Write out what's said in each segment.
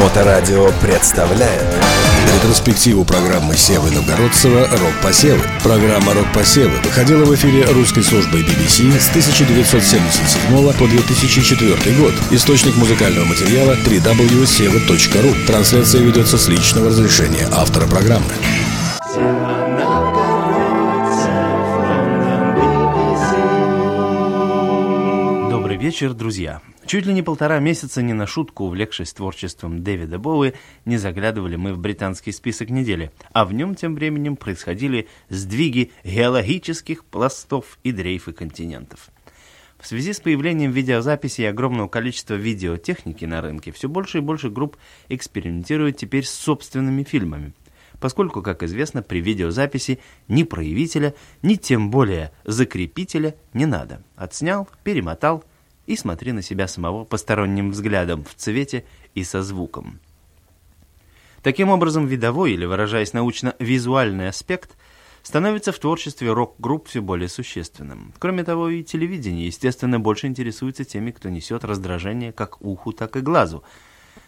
Моторадио представляет Ретроспективу программы Севы Новгородцева «Рок-посевы». Программа «Рок-посевы» выходила в эфире русской службой BBC с 1977 по 2004 год. Источник музыкального материала www.seva.ru. Трансляция ведется с личного разрешения автора программы. Добрый вечер, друзья. Чуть ли не полтора месяца не на шутку, увлекшись творчеством Дэвида Боуи, не заглядывали мы в британский список недели, а в нем тем временем происходили сдвиги геологических пластов и дрейфы континентов. В связи с появлением видеозаписи и огромного количества видеотехники на рынке, все больше и больше групп экспериментируют теперь с собственными фильмами, поскольку, как известно, при видеозаписи ни проявителя, ни тем более закрепителя не надо. Отснял, перемотал и смотри на себя самого посторонним взглядом в цвете и со звуком. Таким образом, видовой, или выражаясь научно, визуальный аспект становится в творчестве рок-групп все более существенным. Кроме того, и телевидение, естественно, больше интересуется теми, кто несет раздражение как уху, так и глазу.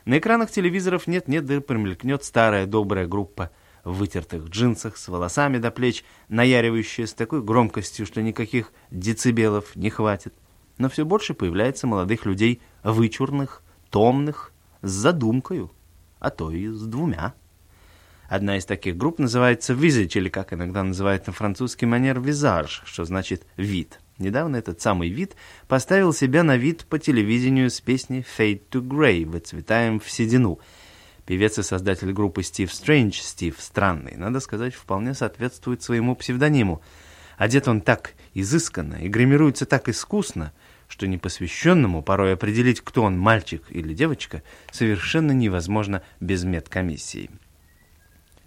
На экранах телевизоров нет-нет, да промелькнет старая добрая группа в вытертых джинсах, с волосами до плеч, наяривающая с такой громкостью, что никаких децибелов не хватит но все больше появляется молодых людей вычурных, томных, с задумкою, а то и с двумя. Одна из таких групп называется «Visage», или, как иногда называют на французский манер, «Visage», что значит «вид». Недавно этот самый вид поставил себя на вид по телевидению с песней «Fade to Grey» «Выцветаем в седину». Певец и создатель группы Стив Стрэндж, Стив Странный, надо сказать, вполне соответствует своему псевдониму. Одет он так изысканно и гримируется так искусно, что непосвященному порой определить, кто он, мальчик или девочка, совершенно невозможно без медкомиссии.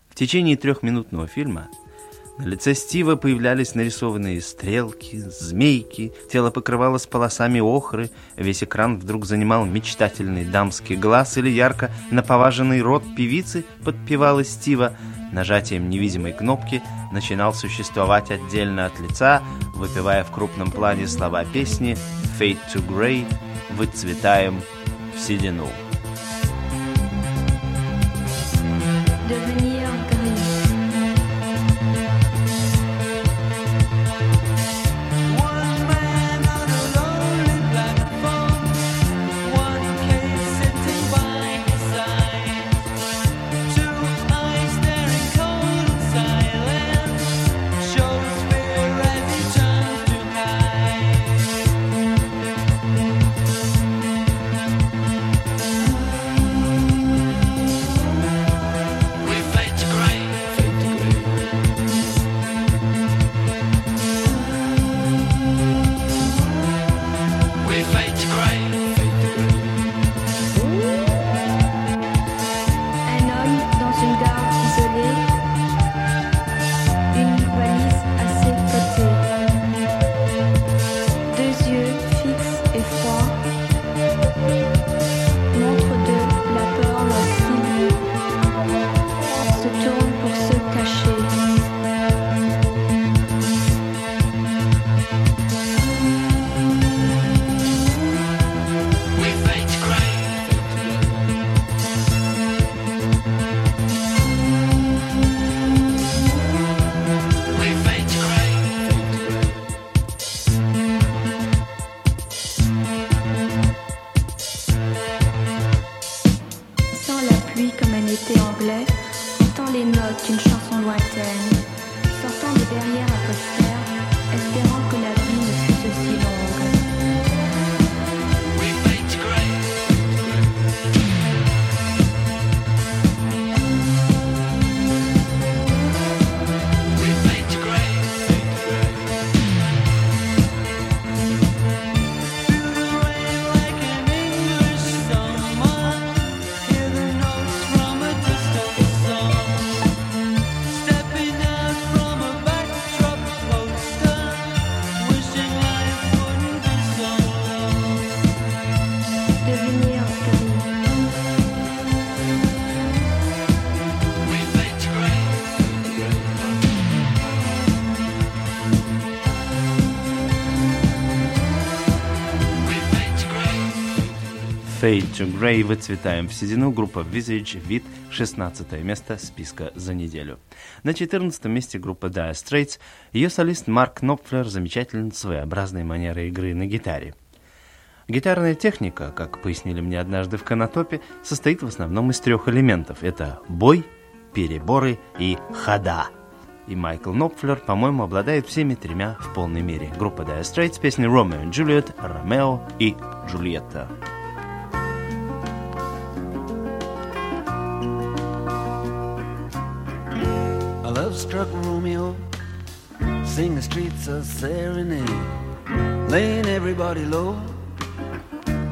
В течение трехминутного фильма на лице Стива появлялись нарисованные стрелки, змейки, тело покрывалось полосами охры, весь экран вдруг занимал мечтательный дамский глаз или ярко наповаженный рот певицы подпевала Стива, нажатием невидимой кнопки начинал существовать отдельно от лица, выпивая в крупном плане слова песни «Fade to Grey» «Выцветаем в седину». Fade to Grey выцветаем в седину. Группа Visage, вид 16 место списка за неделю. На 14 месте группа Dire Straits. Ее солист Марк Нопфлер замечателен своеобразной манерой игры на гитаре. Гитарная техника, как пояснили мне однажды в Канатопе, состоит в основном из трех элементов. Это бой, переборы и хода. И Майкл Нопфлер, по-моему, обладает всеми тремя в полной мере. Группа Dire Straits, песни Romeo и Juliet, Ромео и Джульетта. Sing the streets a serenade Laying everybody low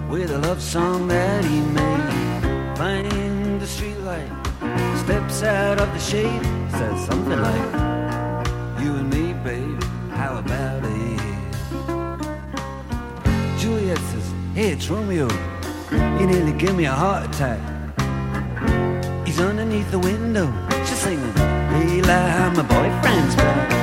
With a love song that he made. Find the streetlight Steps out of the shade. Says something like You and me, babe How about it? Juliet says Hey, it's Romeo. You nearly gave me a heart attack. He's underneath the window, she's singing, Eli, my boyfriend's back.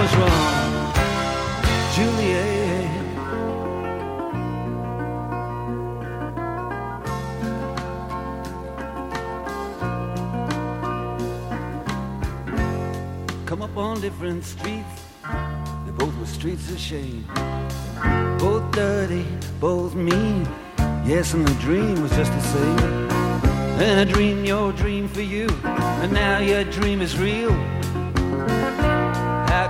was wrong, Juliet? Come up on different streets, they both were streets of shame. Both dirty, both mean. Yes, and the dream was just the same. And I dreamed your dream for you, and now your dream is real.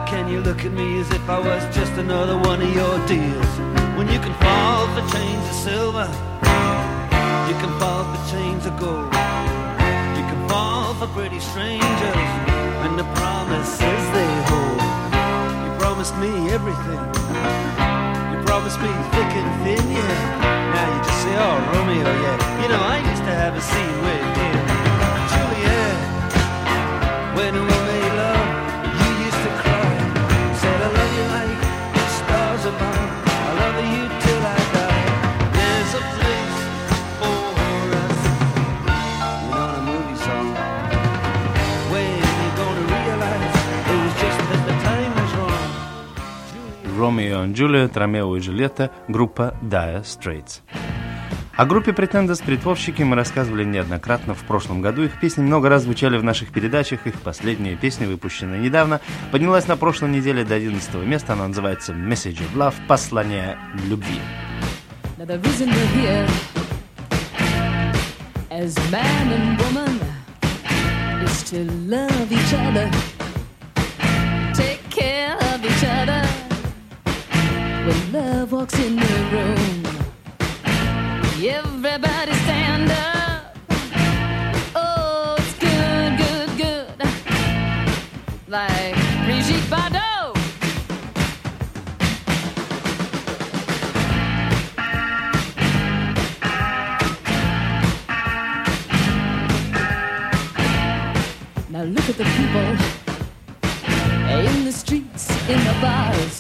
Can you look at me as if I was just another one of your deals? When you can fall for chains of silver, you can fall for chains of gold. You can fall for pretty strangers, and the promises they hold. You promised me everything. You promised me thick and thin, yeah. Now you just say, oh, Romeo, yeah. You know, I used to have a scene with him. Juliet, when we Ромео и Джулиет, Ромео и Джульетта, группа Dire Straits. О группе Pretenders притворщики мы рассказывали неоднократно в прошлом году. Их песни много раз звучали в наших передачах. Их последняя песня, выпущенная недавно, поднялась на прошлой неделе до 11 места. Она называется Message of Love, послание любви. Take care of each other. When love walks in the room, everybody stand up. Oh, it's good, good, good. Like Brigitte Bardot. Now look at the people in the streets, in the bars.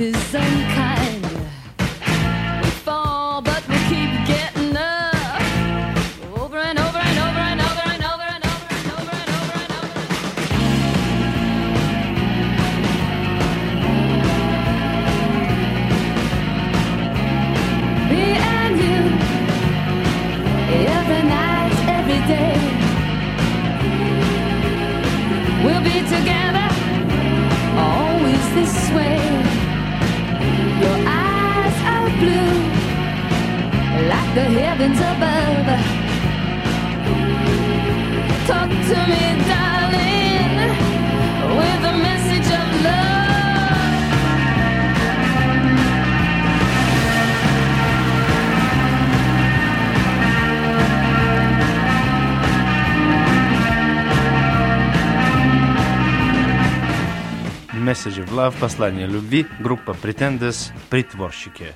is unkind. We fall, but we keep getting up. Over and over and over and over and over and over and over and over and over. Me and you, every night, every day. We'll be together. heavens above. Talk to me, darling, with a message of love. Message of Love, послание любви, группа Pretenders, притворщики.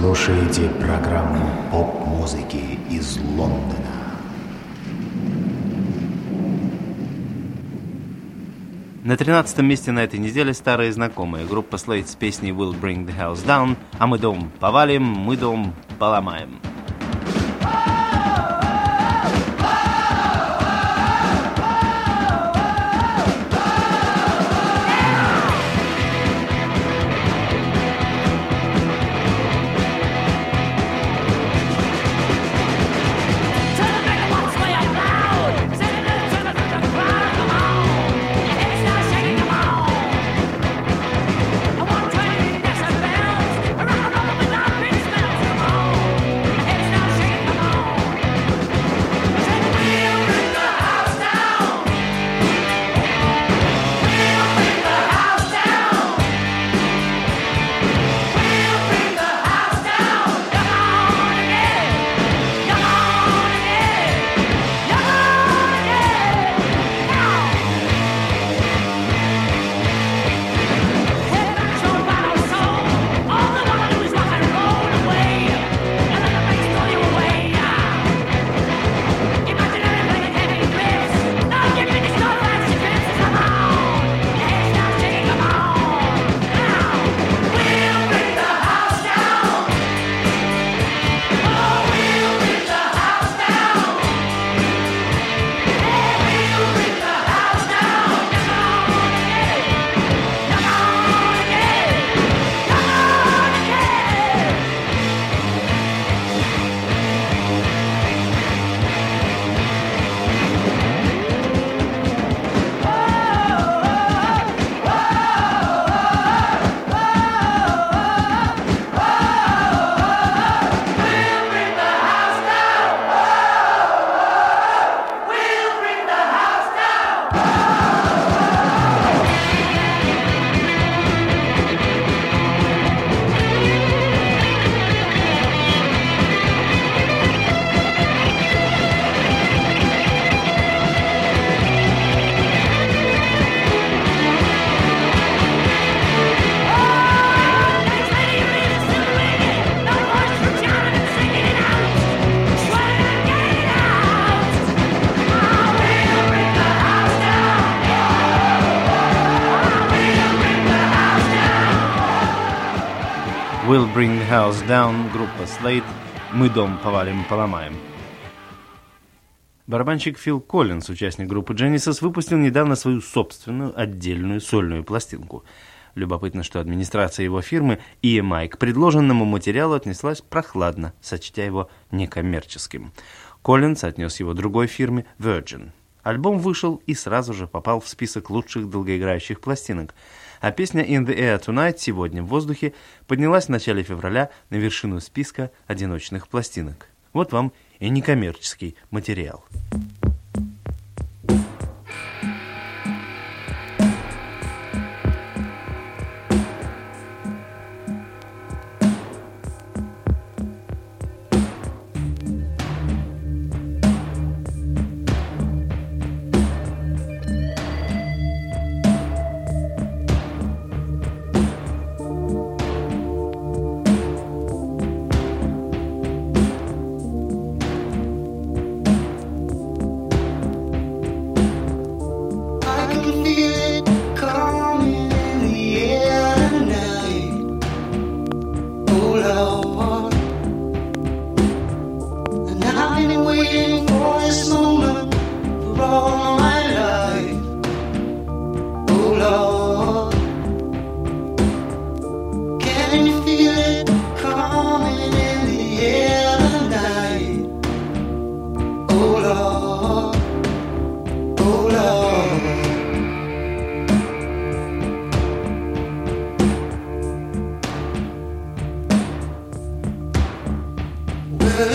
Слушаете программу поп-музыки из Лондона. На 13 месте на этой неделе старые знакомые. Группа Slate с песней Will Bring the House Down, а мы дом повалим, мы дом поломаем. Bring House Down, группа Slate, мы дом повалим, поломаем. Барабанщик Фил Коллинз, участник группы Genesis, выпустил недавно свою собственную отдельную сольную пластинку. Любопытно, что администрация его фирмы EMI к предложенному материалу отнеслась прохладно, сочтя его некоммерческим. Коллинз отнес его другой фирме Virgin. Альбом вышел и сразу же попал в список лучших долгоиграющих пластинок – а песня «In the Air Tonight» сегодня в воздухе поднялась в начале февраля на вершину списка одиночных пластинок. Вот вам и некоммерческий материал.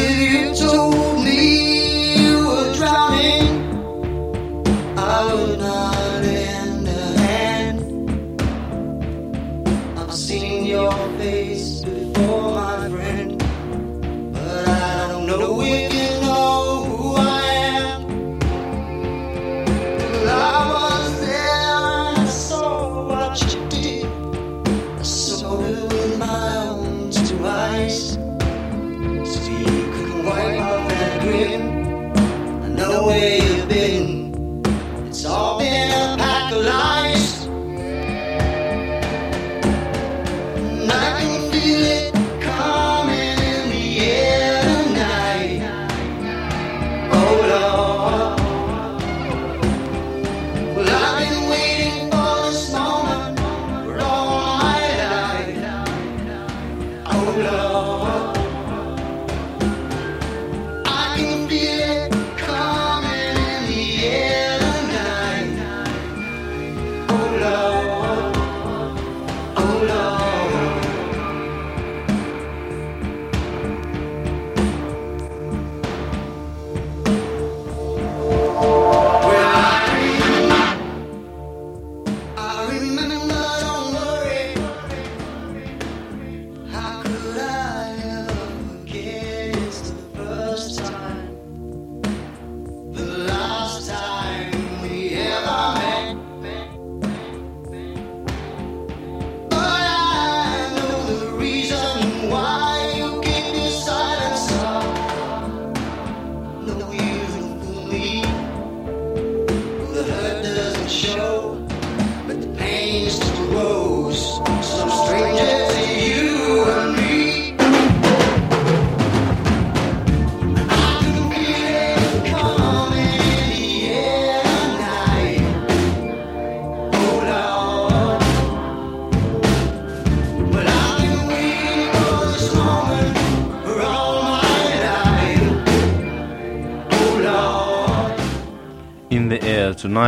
you too.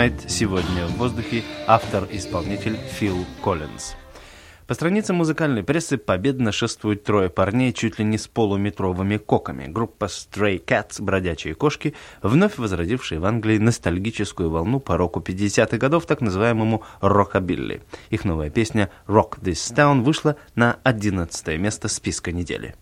Night сегодня в воздухе автор-исполнитель Фил Коллинз. По страницам музыкальной прессы победно шествуют трое парней чуть ли не с полуметровыми коками. Группа Stray Cats, бродячие кошки, вновь возродившие в Англии ностальгическую волну по року 50-х годов, так называемому рокобилли. Их новая песня «Rock This Town» вышла на 11 место списка недели.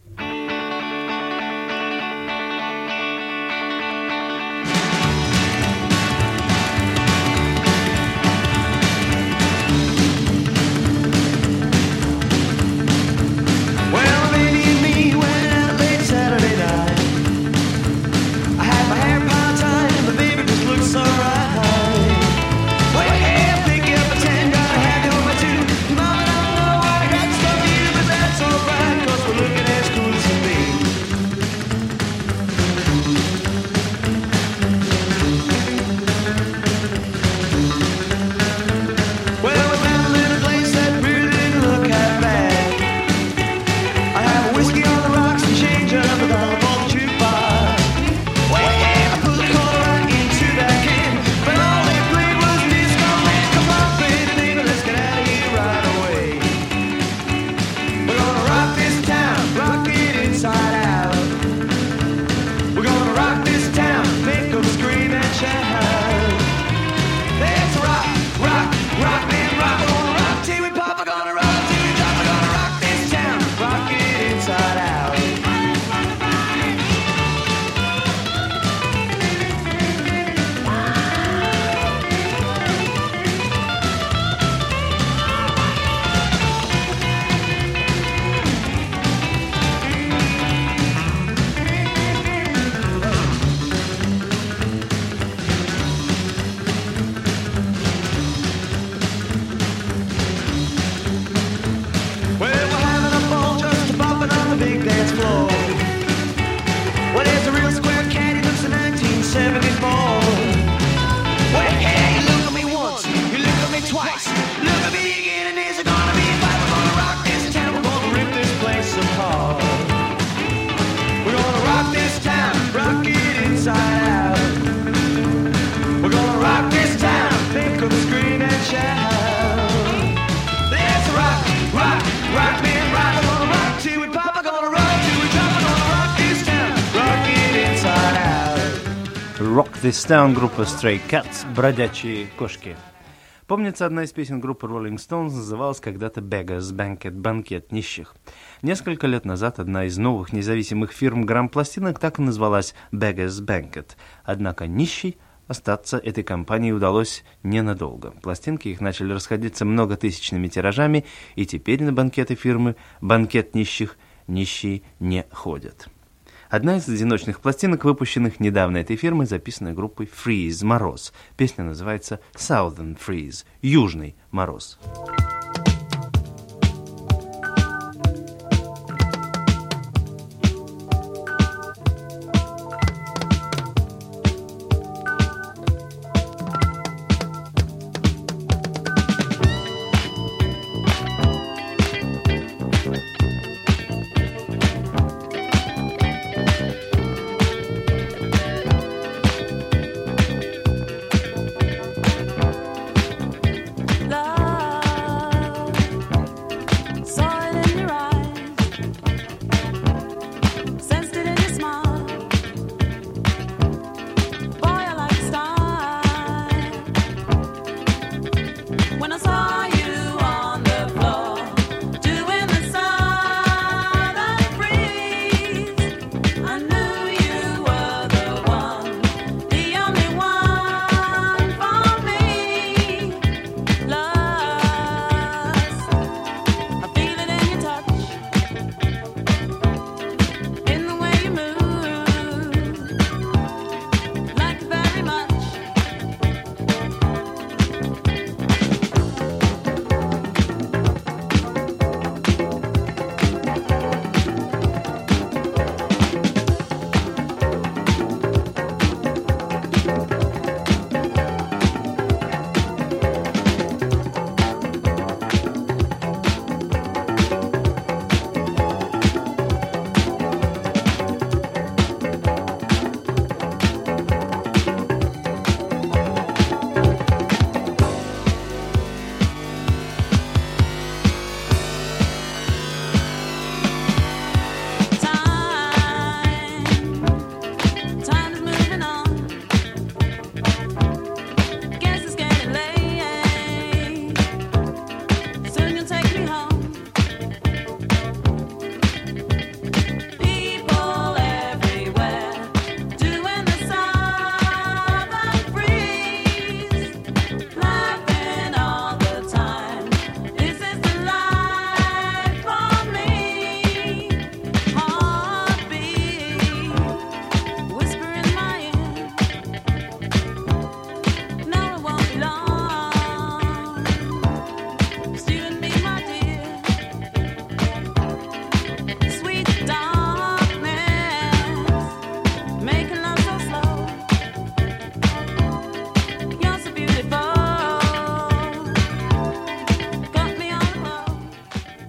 Stone, группа Stray Cats, бродячие кошки. Помнится, одна из песен группы Rolling Stones называлась когда-то Beggars Banquet, банкет нищих. Несколько лет назад одна из новых независимых фирм грампластинок так и назвалась Beggars Banquet. Однако нищий остаться этой компании удалось ненадолго. Пластинки их начали расходиться многотысячными тиражами, и теперь на банкеты фирмы «Банкет нищих» нищие не ходят. Одна из одиночных пластинок, выпущенных недавно этой фирмой, записанная группой Freeze Мороз. Песня называется Southern Freeze – Южный Мороз. Мороз.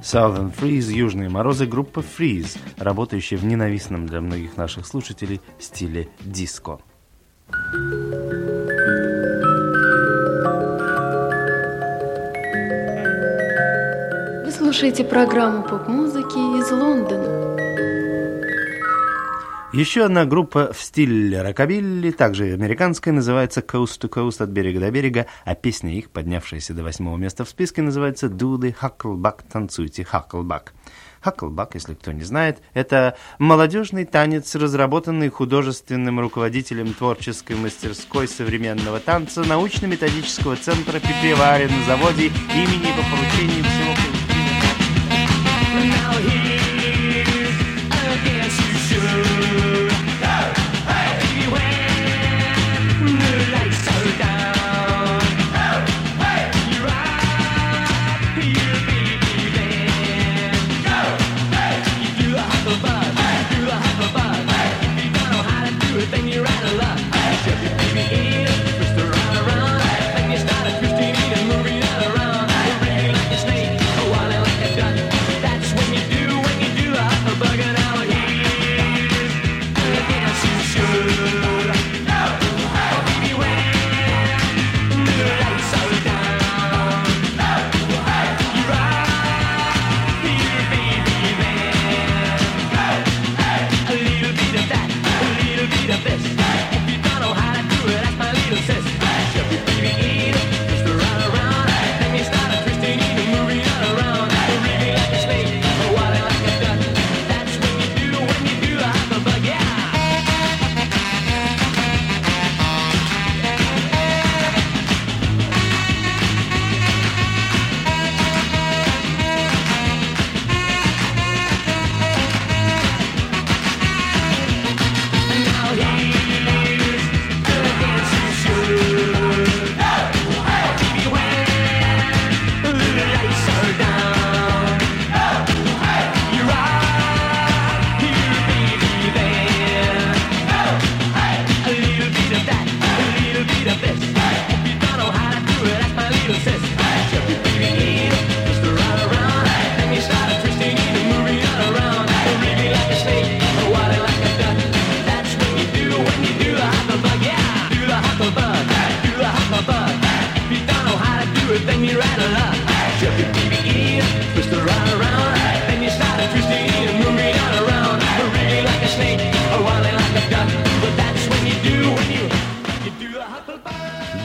Southern Freeze, Южные морозы, группа Freeze, работающая в ненавистном для многих наших слушателей стиле диско. Вы слушаете программу поп-музыки из Лондона. Еще одна группа в стиле рокобилли, также американская, называется Coast to Coast от берега до берега, а песня их, поднявшаяся до восьмого места в списке, называется the Huckleback, танцуйте Huckleback. Huckleback, если кто не знает, это молодежный танец, разработанный художественным руководителем творческой мастерской современного танца научно-методического центра Пипевари на заводе имени по поручению всего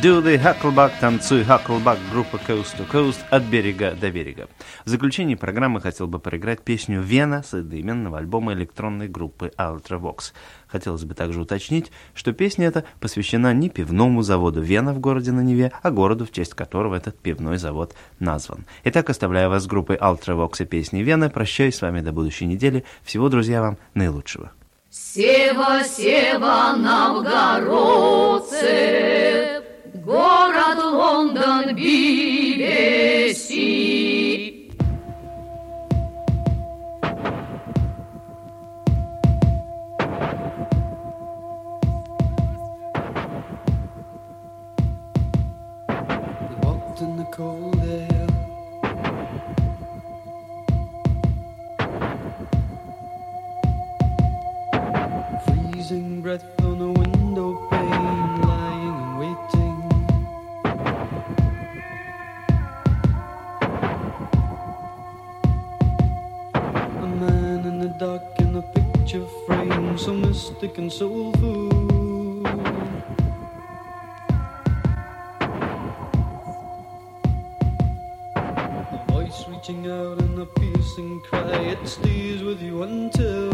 the Huckleback, танцуй Huckleback, группа Coast to Coast от берега до берега. В заключении программы хотел бы проиграть песню «Вена» с одноименного альбома электронной группы Ultravox. Хотелось бы также уточнить, что песня эта посвящена не пивному заводу «Вена» в городе на Неве, а городу, в честь которого этот пивной завод назван. Итак, оставляю вас с группой Ultravox и песней «Вена». Прощаюсь с вами до будущей недели. Всего, друзья, вам наилучшего. Сева, Сева, новгородцы, گرد لندن BBC in the cold air. Freezing breath on a window pane. Picture frame, so mystic and soulful. A voice reaching out in a piercing cry, it stays with you until